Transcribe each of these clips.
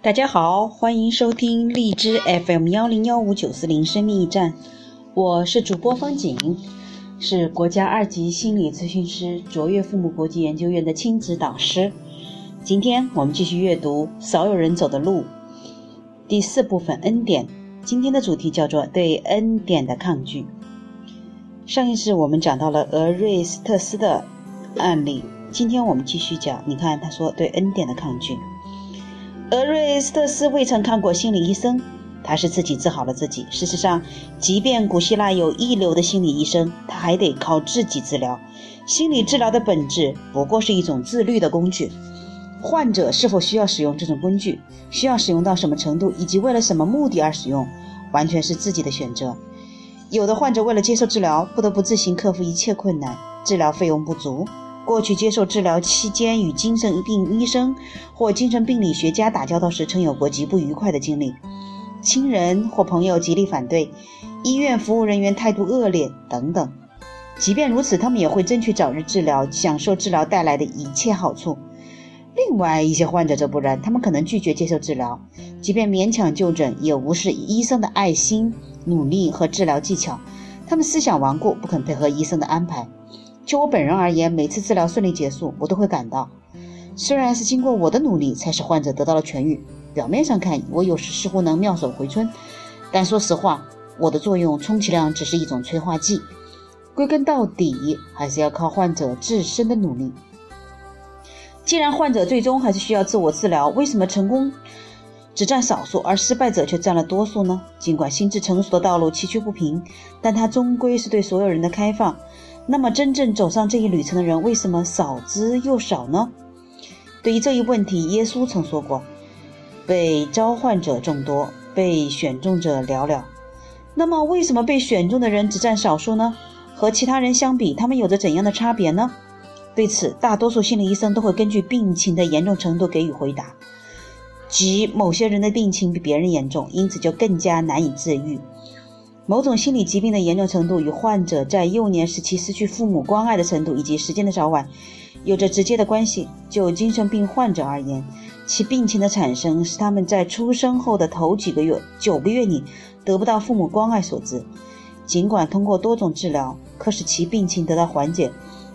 大家好，欢迎收听荔枝 FM 幺零幺五九四零生命驿站，我是主播方景，是国家二级心理咨询师，卓越父母国际研究院的亲子导师。今天我们继续阅读《少有人走的路》第四部分恩典。今天的主题叫做对恩典的抗拒。上一次我们讲到了俄瑞斯特斯的案例，今天我们继续讲。你看，他说对恩典的抗拒。俄瑞斯特斯未曾看过心理医生，他是自己治好了自己。事实上，即便古希腊有一流的心理医生，他还得靠自己治疗。心理治疗的本质不过是一种自律的工具。患者是否需要使用这种工具，需要使用到什么程度，以及为了什么目的而使用，完全是自己的选择。有的患者为了接受治疗，不得不自行克服一切困难，治疗费用不足。过去接受治疗期间，与精神病医生或精神病理学家打交道时，曾有过极不愉快的经历。亲人或朋友极力反对，医院服务人员态度恶劣等等。即便如此，他们也会争取早日治疗，享受治疗带来的一切好处。另外一些患者则不然，他们可能拒绝接受治疗，即便勉强就诊，也无视医生的爱心、努力和治疗技巧。他们思想顽固，不肯配合医生的安排。就我本人而言，每次治疗顺利结束，我都会感到，虽然是经过我的努力才使患者得到了痊愈，表面上看我有时似乎能妙手回春，但说实话，我的作用充其量只是一种催化剂，归根到底还是要靠患者自身的努力。既然患者最终还是需要自我治疗，为什么成功只占少数，而失败者却占了多数呢？尽管心智成熟的道路崎岖不平，但它终归是对所有人的开放。那么，真正走上这一旅程的人为什么少之又少呢？对于这一问题，耶稣曾说过：“被召唤者众多，被选中者寥寥。”那么，为什么被选中的人只占少数呢？和其他人相比，他们有着怎样的差别呢？对此，大多数心理医生都会根据病情的严重程度给予回答，即某些人的病情比别人严重，因此就更加难以治愈。某种心理疾病的严重程度与患者在幼年时期失去父母关爱的程度以及时间的早晚有着直接的关系。就精神病患者而言，其病情的产生是他们在出生后的头几个月、九个月里得不到父母关爱所致。尽管通过多种治疗可使其病情得到缓解，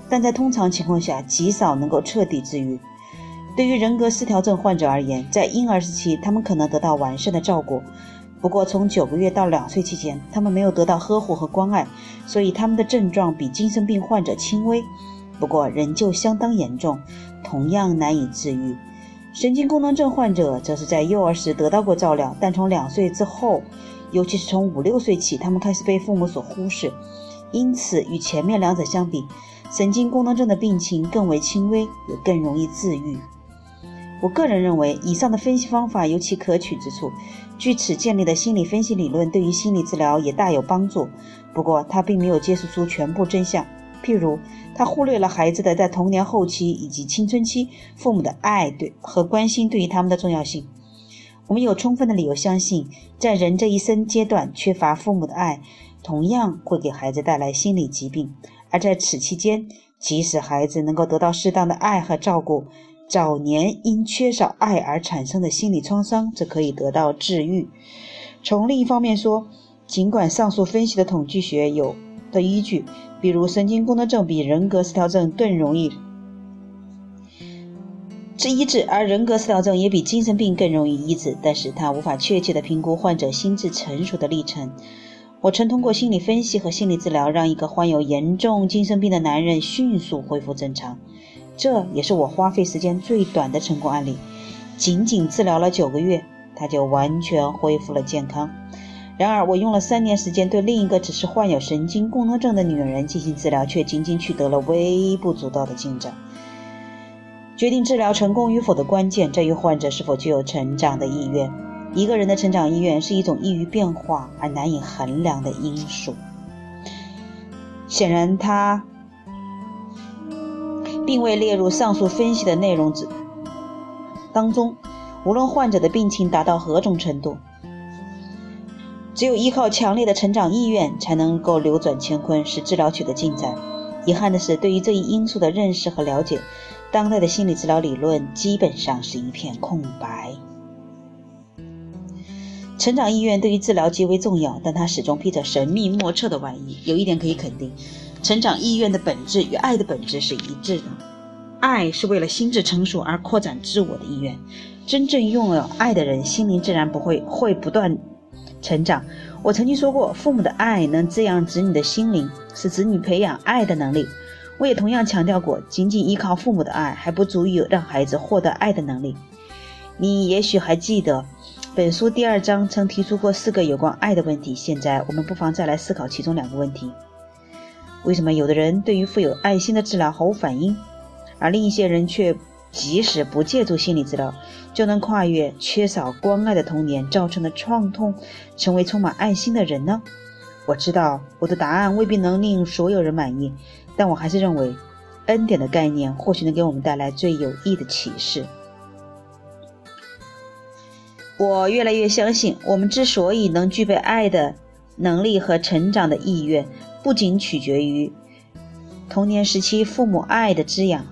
但在通常情况下极少能够彻底治愈。对于人格失调症患者而言，在婴儿时期他们可能得到完善的照顾。不过，从九个月到两岁期间，他们没有得到呵护和关爱，所以他们的症状比精神病患者轻微，不过仍旧相当严重，同样难以治愈。神经功能症患者则是在幼儿时得到过照料，但从两岁之后，尤其是从五六岁起，他们开始被父母所忽视，因此与前面两者相比，神经功能症的病情更为轻微，也更容易治愈。我个人认为，以上的分析方法有其可取之处。据此建立的心理分析理论对于心理治疗也大有帮助。不过，它并没有揭示出全部真相。譬如，它忽略了孩子的在童年后期以及青春期父母的爱对和关心对于他们的重要性。我们有充分的理由相信，在人这一生阶段缺乏父母的爱，同样会给孩子带来心理疾病。而在此期间，即使孩子能够得到适当的爱和照顾，早年因缺少爱而产生的心理创伤则可以得到治愈。从另一方面说，尽管上述分析的统计学有的依据，比如神经功能症比人格失调症更容易治医治，而人格失调症也比精神病更容易医治，但是它无法确切地评估患者心智成熟的历程。我曾通过心理分析和心理治疗，让一个患有严重精神病的男人迅速恢复正常。这也是我花费时间最短的成功案例，仅仅治疗了九个月，他就完全恢复了健康。然而，我用了三年时间对另一个只是患有神经功能症的女人进行治疗，却仅仅取得了微不足道的进展。决定治疗成功与否的关键在于患者是否具有成长的意愿。一个人的成长意愿是一种易于变化而难以衡量的因素。显然，他。并未列入上述分析的内容之当中。无论患者的病情达到何种程度，只有依靠强烈的成长意愿，才能够扭转乾坤，使治疗取得进展。遗憾的是，对于这一因素的认识和了解，当代的心理治疗理论基本上是一片空白。成长意愿对于治疗极为重要，但它始终披着神秘莫测的外衣。有一点可以肯定，成长意愿的本质与爱的本质是一致的。爱是为了心智成熟而扩展自我的意愿。真正拥有爱的人，心灵自然不会会不断成长。我曾经说过，父母的爱能滋养子女的心灵，使子女培养爱的能力。我也同样强调过，仅仅依靠父母的爱还不足以让孩子获得爱的能力。你也许还记得，本书第二章曾提出过四个有关爱的问题。现在我们不妨再来思考其中两个问题：为什么有的人对于富有爱心的治疗毫无反应，而另一些人却？即使不借助心理治疗，就能跨越缺少关爱的童年造成的创痛，成为充满爱心的人呢？我知道我的答案未必能令所有人满意，但我还是认为，恩典的概念或许能给我们带来最有益的启示。我越来越相信，我们之所以能具备爱的能力和成长的意愿，不仅取决于童年时期父母爱的滋养。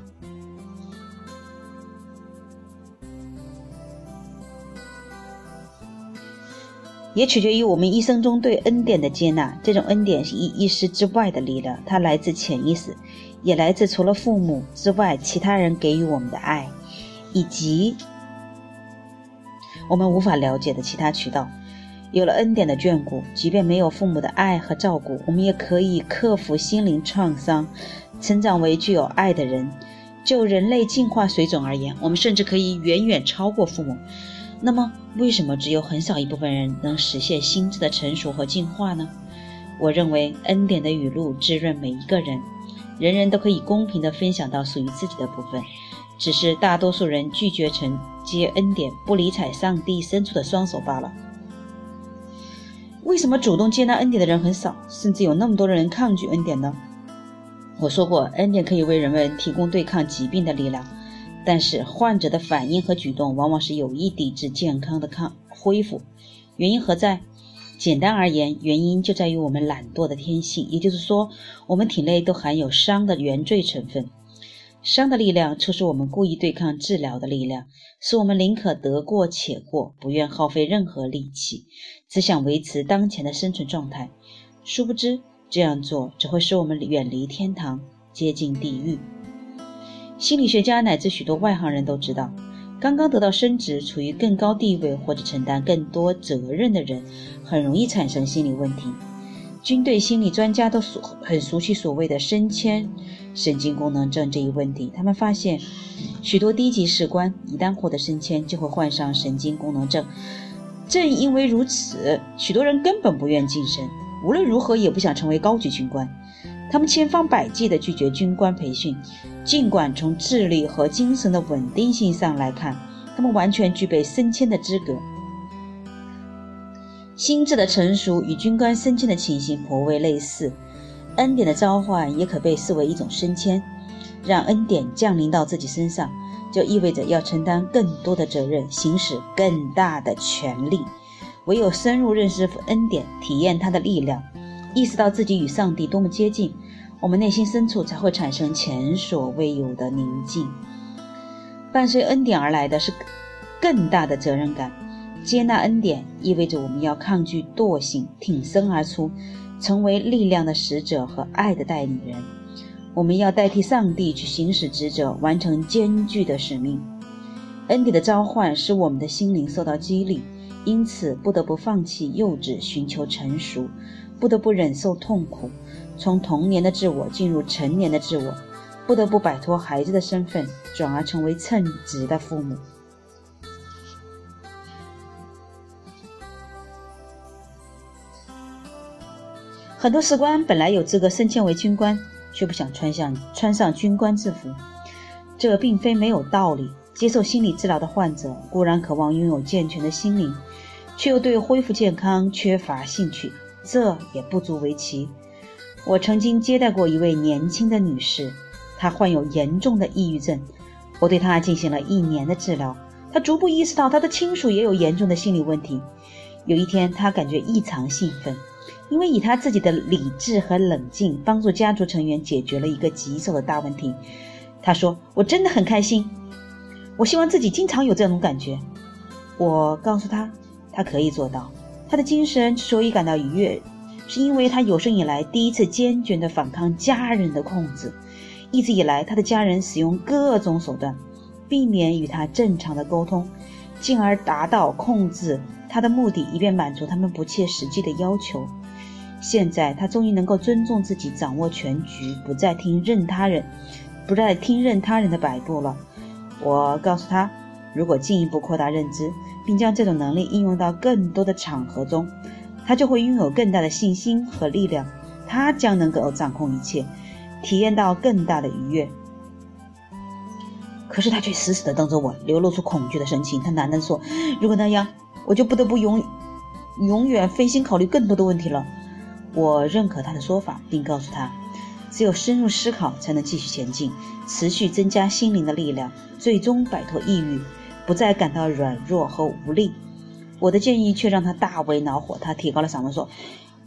也取决于我们一生中对恩典的接纳。这种恩典是一意识之外的力量，它来自潜意识，也来自除了父母之外其他人给予我们的爱，以及我们无法了解的其他渠道。有了恩典的眷顾，即便没有父母的爱和照顾，我们也可以克服心灵创伤，成长为具有爱的人。就人类进化水准而言，我们甚至可以远远超过父母。那么，为什么只有很少一部分人能实现心智的成熟和进化呢？我认为，恩典的雨露滋润每一个人，人人都可以公平地分享到属于自己的部分，只是大多数人拒绝承接恩典，不理睬上帝伸出的双手罢了。为什么主动接纳恩典的人很少，甚至有那么多的人抗拒恩典呢？我说过，恩典可以为人们提供对抗疾病的力量。但是患者的反应和举动往往是有意抵制健康的康恢复，原因何在？简单而言，原因就在于我们懒惰的天性，也就是说，我们体内都含有伤的原罪成分。伤的力量促使我们故意对抗治疗的力量，使我们宁可得过且过，不愿耗费任何力气，只想维持当前的生存状态。殊不知，这样做只会使我们远离天堂，接近地狱。心理学家乃至许多外行人都知道，刚刚得到升职、处于更高地位或者承担更多责任的人，很容易产生心理问题。军队心理专家都熟很熟悉所谓的升迁神经功能症这一问题。他们发现，许多低级士官一旦获得升迁，就会患上神经功能症。正因为如此，许多人根本不愿晋升，无论如何也不想成为高级军官。他们千方百计地拒绝军官培训，尽管从智力和精神的稳定性上来看，他们完全具备升迁的资格。心智的成熟与军官升迁的情形颇为类似，恩典的召唤也可被视为一种升迁。让恩典降临到自己身上，就意味着要承担更多的责任，行使更大的权利。唯有深入认识恩典，体验它的力量。意识到自己与上帝多么接近，我们内心深处才会产生前所未有的宁静。伴随恩典而来的是更大的责任感。接纳恩典意味着我们要抗拒惰性，挺身而出，成为力量的使者和爱的代理人。我们要代替上帝去行使职责，完成艰巨的使命。恩典的召唤使我们的心灵受到激励，因此不得不放弃幼稚，寻求成熟。不得不忍受痛苦，从童年的自我进入成年的自我，不得不摆脱孩子的身份，转而成为称职的父母。很多士官本来有资格升迁为军官，却不想穿上穿上军官制服，这并非没有道理。接受心理治疗的患者固然渴望拥有健全的心灵，却又对恢复健康缺乏兴趣。这也不足为奇。我曾经接待过一位年轻的女士，她患有严重的抑郁症。我对她进行了一年的治疗。她逐步意识到她的亲属也有严重的心理问题。有一天，她感觉异常兴奋，因为以他自己的理智和冷静，帮助家族成员解决了一个棘手的大问题。他说：“我真的很开心，我希望自己经常有这种感觉。”我告诉他：“他可以做到。他的精神之所以感到愉悦，是因为他有生以来第一次坚决地反抗家人的控制。一直以来，他的家人使用各种手段，避免与他正常的沟通，进而达到控制他的目的，以便满足他们不切实际的要求。现在，他终于能够尊重自己，掌握全局，不再听任他人，不再听任他人的摆布了。我告诉他，如果进一步扩大认知，并将这种能力应用到更多的场合中，他就会拥有更大的信心和力量，他将能够掌控一切。体验到更大的愉悦，可是他却死死地瞪着我，流露出恐惧的神情。他喃喃说：“如果那样，我就不得不永永远费心考虑更多的问题了。”我认可他的说法，并告诉他，只有深入思考，才能继续前进，持续增加心灵的力量，最终摆脱抑郁，不再感到软弱和无力。我的建议却让他大为恼火，他提高了嗓门说。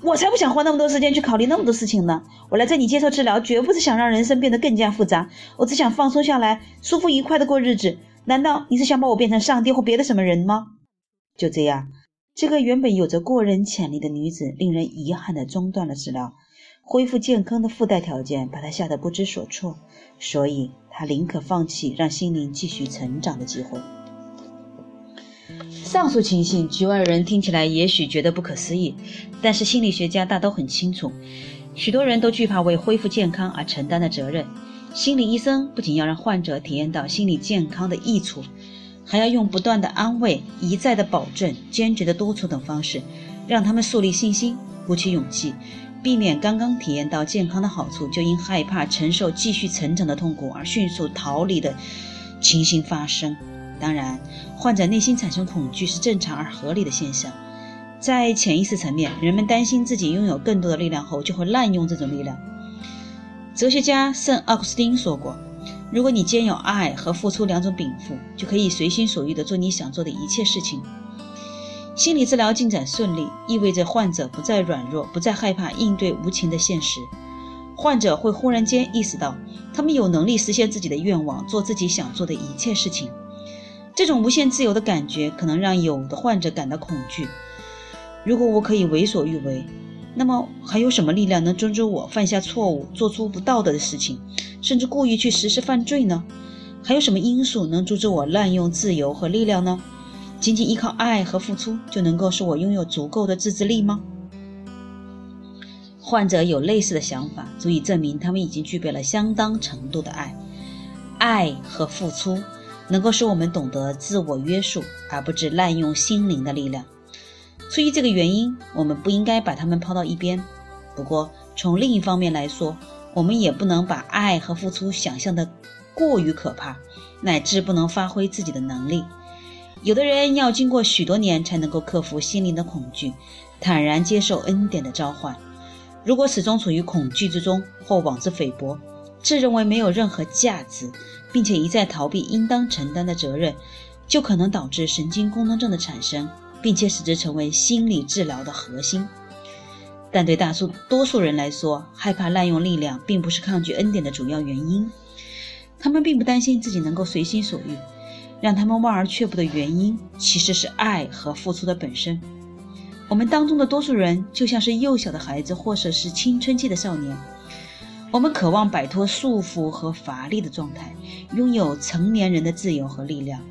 我才不想花那么多时间去考虑那么多事情呢！我来这里接受治疗，绝不是想让人生变得更加复杂，我只想放松下来，舒服愉快的过日子。难道你是想把我变成上帝或别的什么人吗？就这样，这个原本有着过人潜力的女子，令人遗憾地中断了治疗。恢复健康的附带条件把她吓得不知所措，所以她宁可放弃让心灵继续成长的机会。上述情形，局外人听起来也许觉得不可思议，但是心理学家大都很清楚，许多人都惧怕为恢复健康而承担的责任。心理医生不仅要让患者体验到心理健康的益处，还要用不断的安慰、一再的保证、坚决的督促等方式，让他们树立信心、鼓起勇气，避免刚刚体验到健康的好处，就因害怕承受继续成长的痛苦而迅速逃离的情形发生。当然，患者内心产生恐惧是正常而合理的现象。在潜意识层面，人们担心自己拥有更多的力量后，就会滥用这种力量。哲学家圣奥古斯丁说过：“如果你兼有爱和付出两种禀赋，就可以随心所欲地做你想做的一切事情。”心理治疗进展顺利，意味着患者不再软弱，不再害怕应对无情的现实。患者会忽然间意识到，他们有能力实现自己的愿望，做自己想做的一切事情。这种无限自由的感觉可能让有的患者感到恐惧。如果我可以为所欲为，那么还有什么力量能阻止我犯下错误、做出不道德的事情，甚至故意去实施犯罪呢？还有什么因素能阻止我滥用自由和力量呢？仅仅依靠爱和付出就能够使我拥有足够的自制力吗？患者有类似的想法，足以证明他们已经具备了相当程度的爱。爱和付出。能够使我们懂得自我约束，而不只滥用心灵的力量。出于这个原因，我们不应该把他们抛到一边。不过，从另一方面来说，我们也不能把爱和付出想象的过于可怕，乃至不能发挥自己的能力。有的人要经过许多年才能够克服心灵的恐惧，坦然接受恩典的召唤。如果始终处于恐惧之中，或妄自菲薄，自认为没有任何价值。并且一再逃避应当承担的责任，就可能导致神经功能症的产生，并且使之成为心理治疗的核心。但对大数多数人来说，害怕滥用力量并不是抗拒恩典的主要原因。他们并不担心自己能够随心所欲，让他们望而却步的原因其实是爱和付出的本身。我们当中的多数人就像是幼小的孩子，或者是青春期的少年。我们渴望摆脱束缚和乏力的状态，拥有成年人的自由和力量。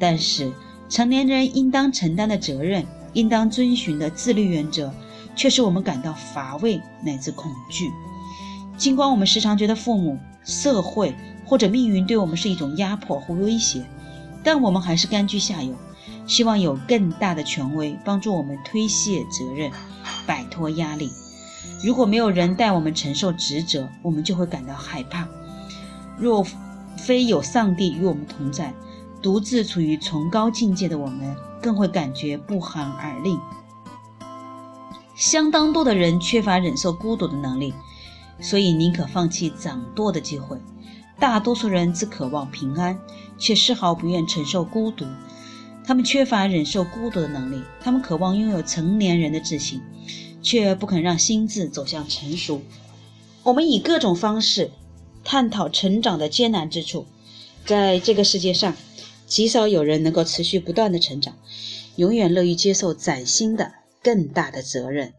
但是，成年人应当承担的责任、应当遵循的自律原则，却使我们感到乏味乃至恐惧。尽管我们时常觉得父母、社会或者命运对我们是一种压迫或威胁，但我们还是甘居下游，希望有更大的权威帮助我们推卸责任，摆脱压力。如果没有人带我们承受职责，我们就会感到害怕。若非有上帝与我们同在，独自处于崇高境界的我们，更会感觉不寒而栗。相当多的人缺乏忍受孤独的能力，所以宁可放弃掌舵的机会。大多数人只渴望平安，却丝毫不愿承受孤独。他们缺乏忍受孤独的能力，他们渴望拥有成年人的自信。却不肯让心智走向成熟。我们以各种方式探讨成长的艰难之处。在这个世界上，极少有人能够持续不断的成长，永远乐于接受崭新的、更大的责任。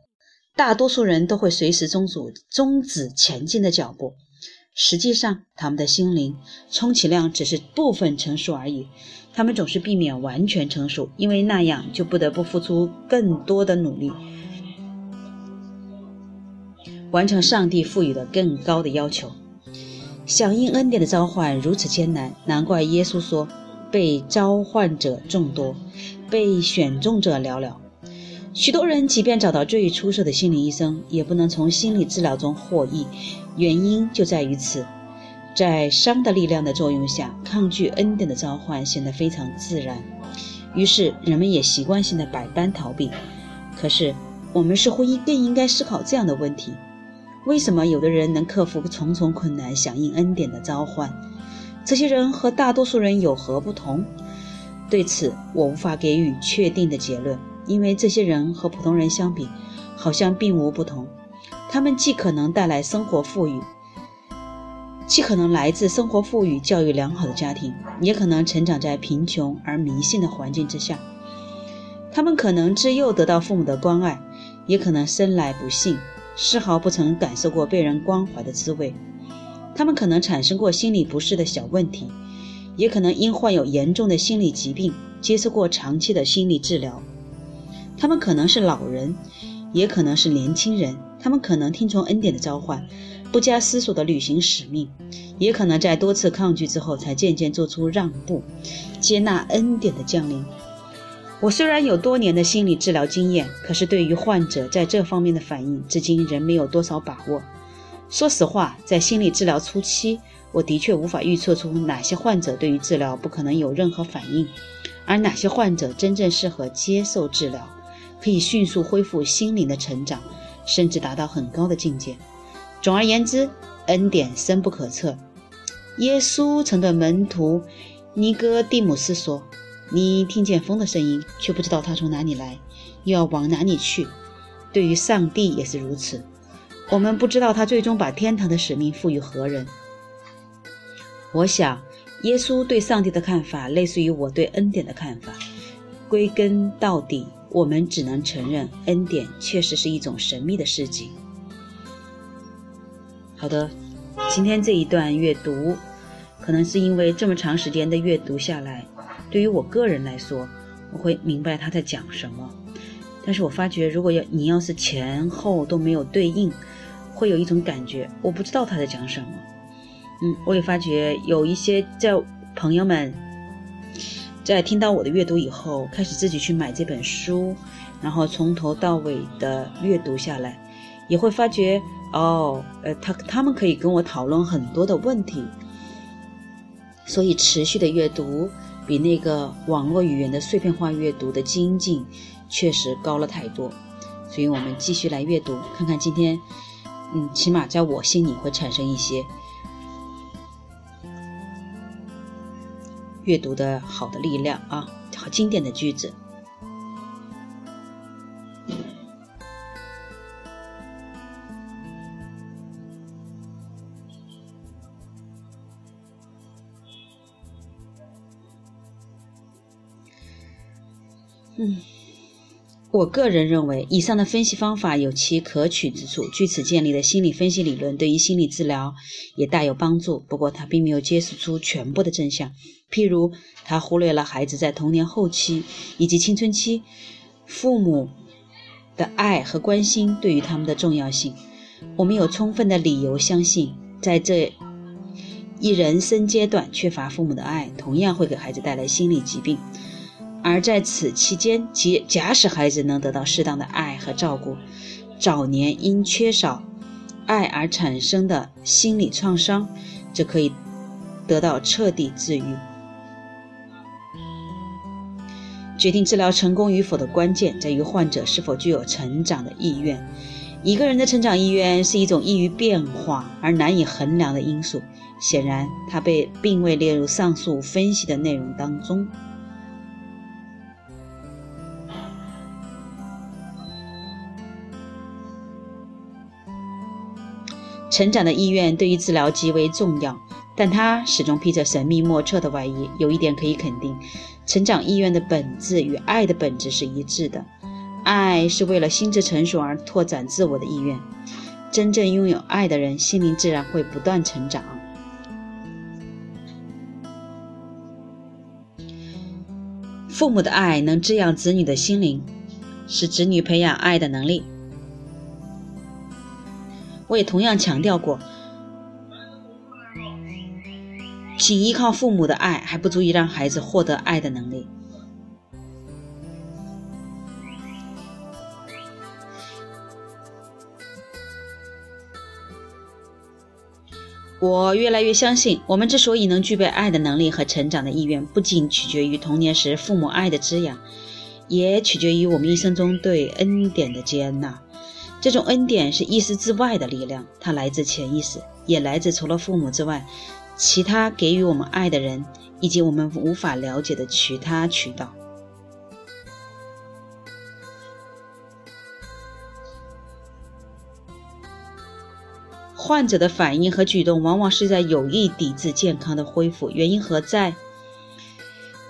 大多数人都会随时终止终止前进的脚步，实际上，他们的心灵充其量只是部分成熟而已。他们总是避免完全成熟，因为那样就不得不付出更多的努力，完成上帝赋予的更高的要求。响应恩典的召唤如此艰难，难怪耶稣说：“被召唤者众多，被选中者寥寥。”许多人即便找到最出色的心理医生，也不能从心理治疗中获益。原因就在于此，在伤的力量的作用下，抗拒恩典的召唤显得非常自然。于是人们也习惯性的百般逃避。可是我们似乎应更应该思考这样的问题：为什么有的人能克服重重困难，响应恩典的召唤？这些人和大多数人有何不同？对此，我无法给予确定的结论。因为这些人和普通人相比，好像并无不同。他们既可能带来生活富裕，既可能来自生活富裕、教育良好的家庭，也可能成长在贫穷而迷信的环境之下。他们可能自幼得到父母的关爱，也可能生来不幸，丝毫不曾感受过被人关怀的滋味。他们可能产生过心理不适的小问题，也可能因患有严重的心理疾病，接受过长期的心理治疗。他们可能是老人，也可能是年轻人。他们可能听从恩典的召唤，不加思索地履行使命，也可能在多次抗拒之后才渐渐做出让步，接纳恩典的降临。我虽然有多年的心理治疗经验，可是对于患者在这方面的反应，至今仍没有多少把握。说实话，在心理治疗初期，我的确无法预测出哪些患者对于治疗不可能有任何反应，而哪些患者真正适合接受治疗。可以迅速恢复心灵的成长，甚至达到很高的境界。总而言之，恩典深不可测。耶稣曾对门徒尼哥底姆斯说：“你听见风的声音，却不知道它从哪里来，又要往哪里去。”对于上帝也是如此。我们不知道他最终把天堂的使命赋予何人。我想，耶稣对上帝的看法类似于我对恩典的看法。归根到底。我们只能承认，恩典确实是一种神秘的事情。好的，今天这一段阅读，可能是因为这么长时间的阅读下来，对于我个人来说，我会明白他在讲什么。但是我发觉，如果要你要是前后都没有对应，会有一种感觉，我不知道他在讲什么。嗯，我也发觉有一些在朋友们。在听到我的阅读以后，开始自己去买这本书，然后从头到尾的阅读下来，也会发觉哦，呃，他他们可以跟我讨论很多的问题，所以持续的阅读比那个网络语言的碎片化阅读的精进确实高了太多，所以我们继续来阅读，看看今天，嗯，起码在我心里会产生一些。阅读的好的力量啊，好经典的句子。嗯。我个人认为，以上的分析方法有其可取之处。据此建立的心理分析理论对于心理治疗也大有帮助。不过，它并没有揭示出全部的真相。譬如，它忽略了孩子在童年后期以及青春期父母的爱和关心对于他们的重要性。我们有充分的理由相信，在这一人生阶段缺乏父母的爱，同样会给孩子带来心理疾病。而在此期间，即假使孩子能得到适当的爱和照顾，早年因缺少爱而产生的心理创伤，就可以得到彻底治愈。决定治疗成功与否的关键，在于患者是否具有成长的意愿。一个人的成长意愿是一种易于变化而难以衡量的因素。显然，它被并未列入上述分析的内容当中。成长的意愿对于治疗极为重要，但它始终披着神秘莫测的外衣。有一点可以肯定，成长意愿的本质与爱的本质是一致的。爱是为了心智成熟而拓展自我的意愿。真正拥有爱的人，心灵自然会不断成长。父母的爱能滋养子女的心灵，使子女培养爱的能力。我也同样强调过，仅依靠父母的爱还不足以让孩子获得爱的能力。我越来越相信，我们之所以能具备爱的能力和成长的意愿，不仅取决于童年时父母爱的滋养，也取决于我们一生中对恩典的接纳。这种恩典是意识之外的力量，它来自潜意识，也来自除了父母之外，其他给予我们爱的人，以及我们无法了解的其他渠道。患者的反应和举动往往是在有意抵制健康的恢复，原因何在？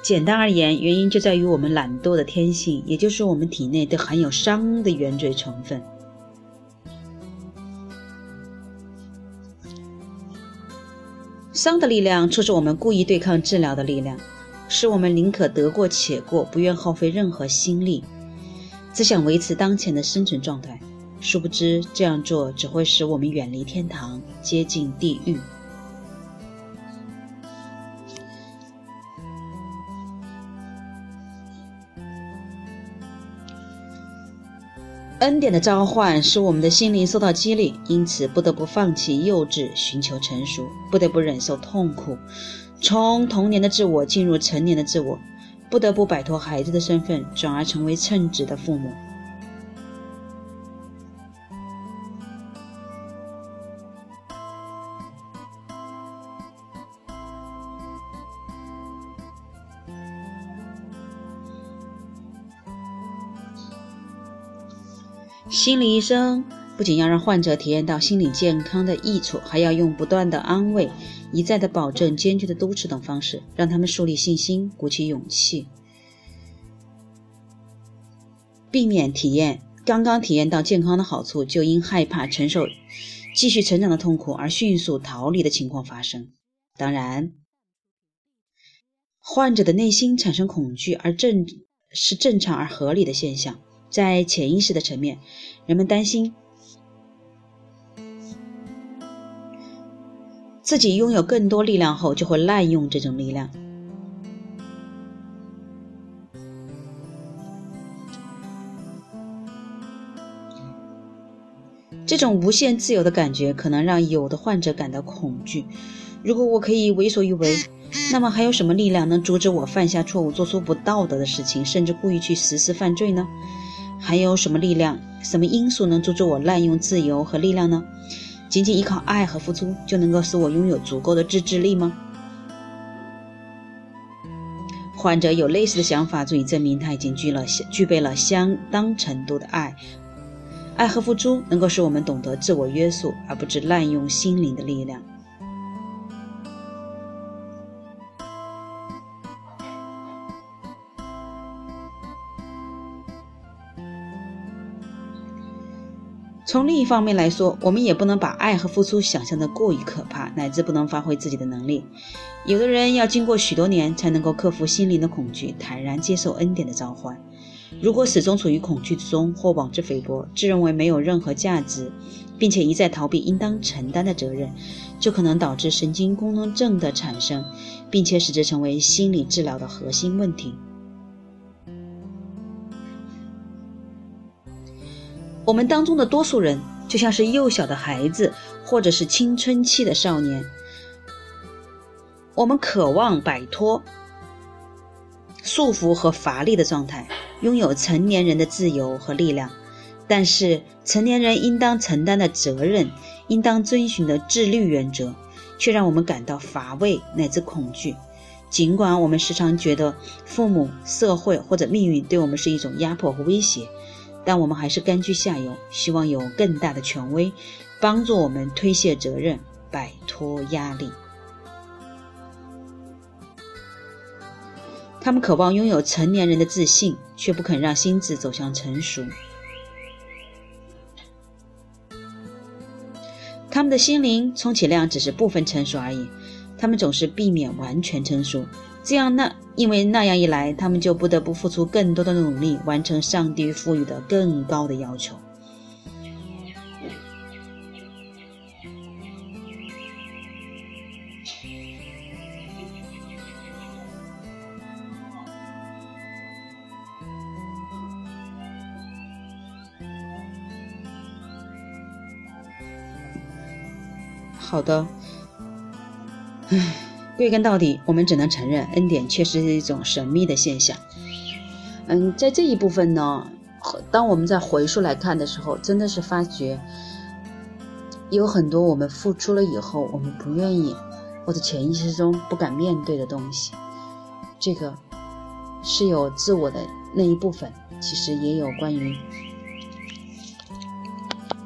简单而言，原因就在于我们懒惰的天性，也就是我们体内都含有伤的原罪成分。伤的力量促使我们故意对抗治疗的力量，使我们宁可得过且过，不愿耗费任何心力，只想维持当前的生存状态。殊不知，这样做只会使我们远离天堂，接近地狱。恩典的召唤使我们的心灵受到激励，因此不得不放弃幼稚，寻求成熟；不得不忍受痛苦，从童年的自我进入成年的自我；不得不摆脱孩子的身份，转而成为称职的父母。心理医生不仅要让患者体验到心理健康的益处，还要用不断的安慰、一再的保证、坚决的督促等方式，让他们树立信心、鼓起勇气，避免体验刚刚体验到健康的好处，就因害怕承受继续成长的痛苦而迅速逃离的情况发生。当然，患者的内心产生恐惧而正是正常而合理的现象。在潜意识的层面，人们担心自己拥有更多力量后，就会滥用这种力量。这种无限自由的感觉，可能让有的患者感到恐惧。如果我可以为所欲为，那么还有什么力量能阻止我犯下错误、做出不道德的事情，甚至故意去实施犯罪呢？还有什么力量、什么因素能阻止我滥用自由和力量呢？仅仅依靠爱和付出就能够使我拥有足够的自制力吗？患者有类似的想法，足以证明他已经具了具备了相当程度的爱。爱和付出能够使我们懂得自我约束，而不是滥用心灵的力量。从另一方面来说，我们也不能把爱和付出想象的过于可怕，乃至不能发挥自己的能力。有的人要经过许多年才能够克服心灵的恐惧，坦然接受恩典的召唤。如果始终处于恐惧之中，或妄自菲薄，自认为没有任何价值，并且一再逃避应当承担的责任，就可能导致神经功能症的产生，并且使之成为心理治疗的核心问题。我们当中的多数人就像是幼小的孩子，或者是青春期的少年。我们渴望摆脱束缚和乏力的状态，拥有成年人的自由和力量。但是，成年人应当承担的责任，应当遵循的自律原则，却让我们感到乏味乃至恐惧。尽管我们时常觉得父母、社会或者命运对我们是一种压迫和威胁。但我们还是甘居下游，希望有更大的权威帮助我们推卸责任、摆脱压力。他们渴望拥有成年人的自信，却不肯让心智走向成熟。他们的心灵充其量只是部分成熟而已。他们总是避免完全成熟，这样那因为那样一来，他们就不得不付出更多的努力，完成上帝赋予的更高的要求。好的。唉，归根到底，我们只能承认恩典确实是一种神秘的现象。嗯，在这一部分呢，当我们在回溯来看的时候，真的是发觉有很多我们付出了以后，我们不愿意或者潜意识中不敢面对的东西。这个是有自我的那一部分，其实也有关于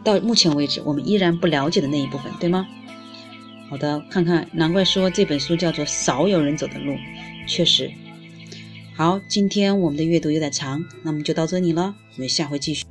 到目前为止我们依然不了解的那一部分，对吗？好的，看看，难怪说这本书叫做《少有人走的路》，确实。好，今天我们的阅读有点长，那么就到这里了，我们下回继续。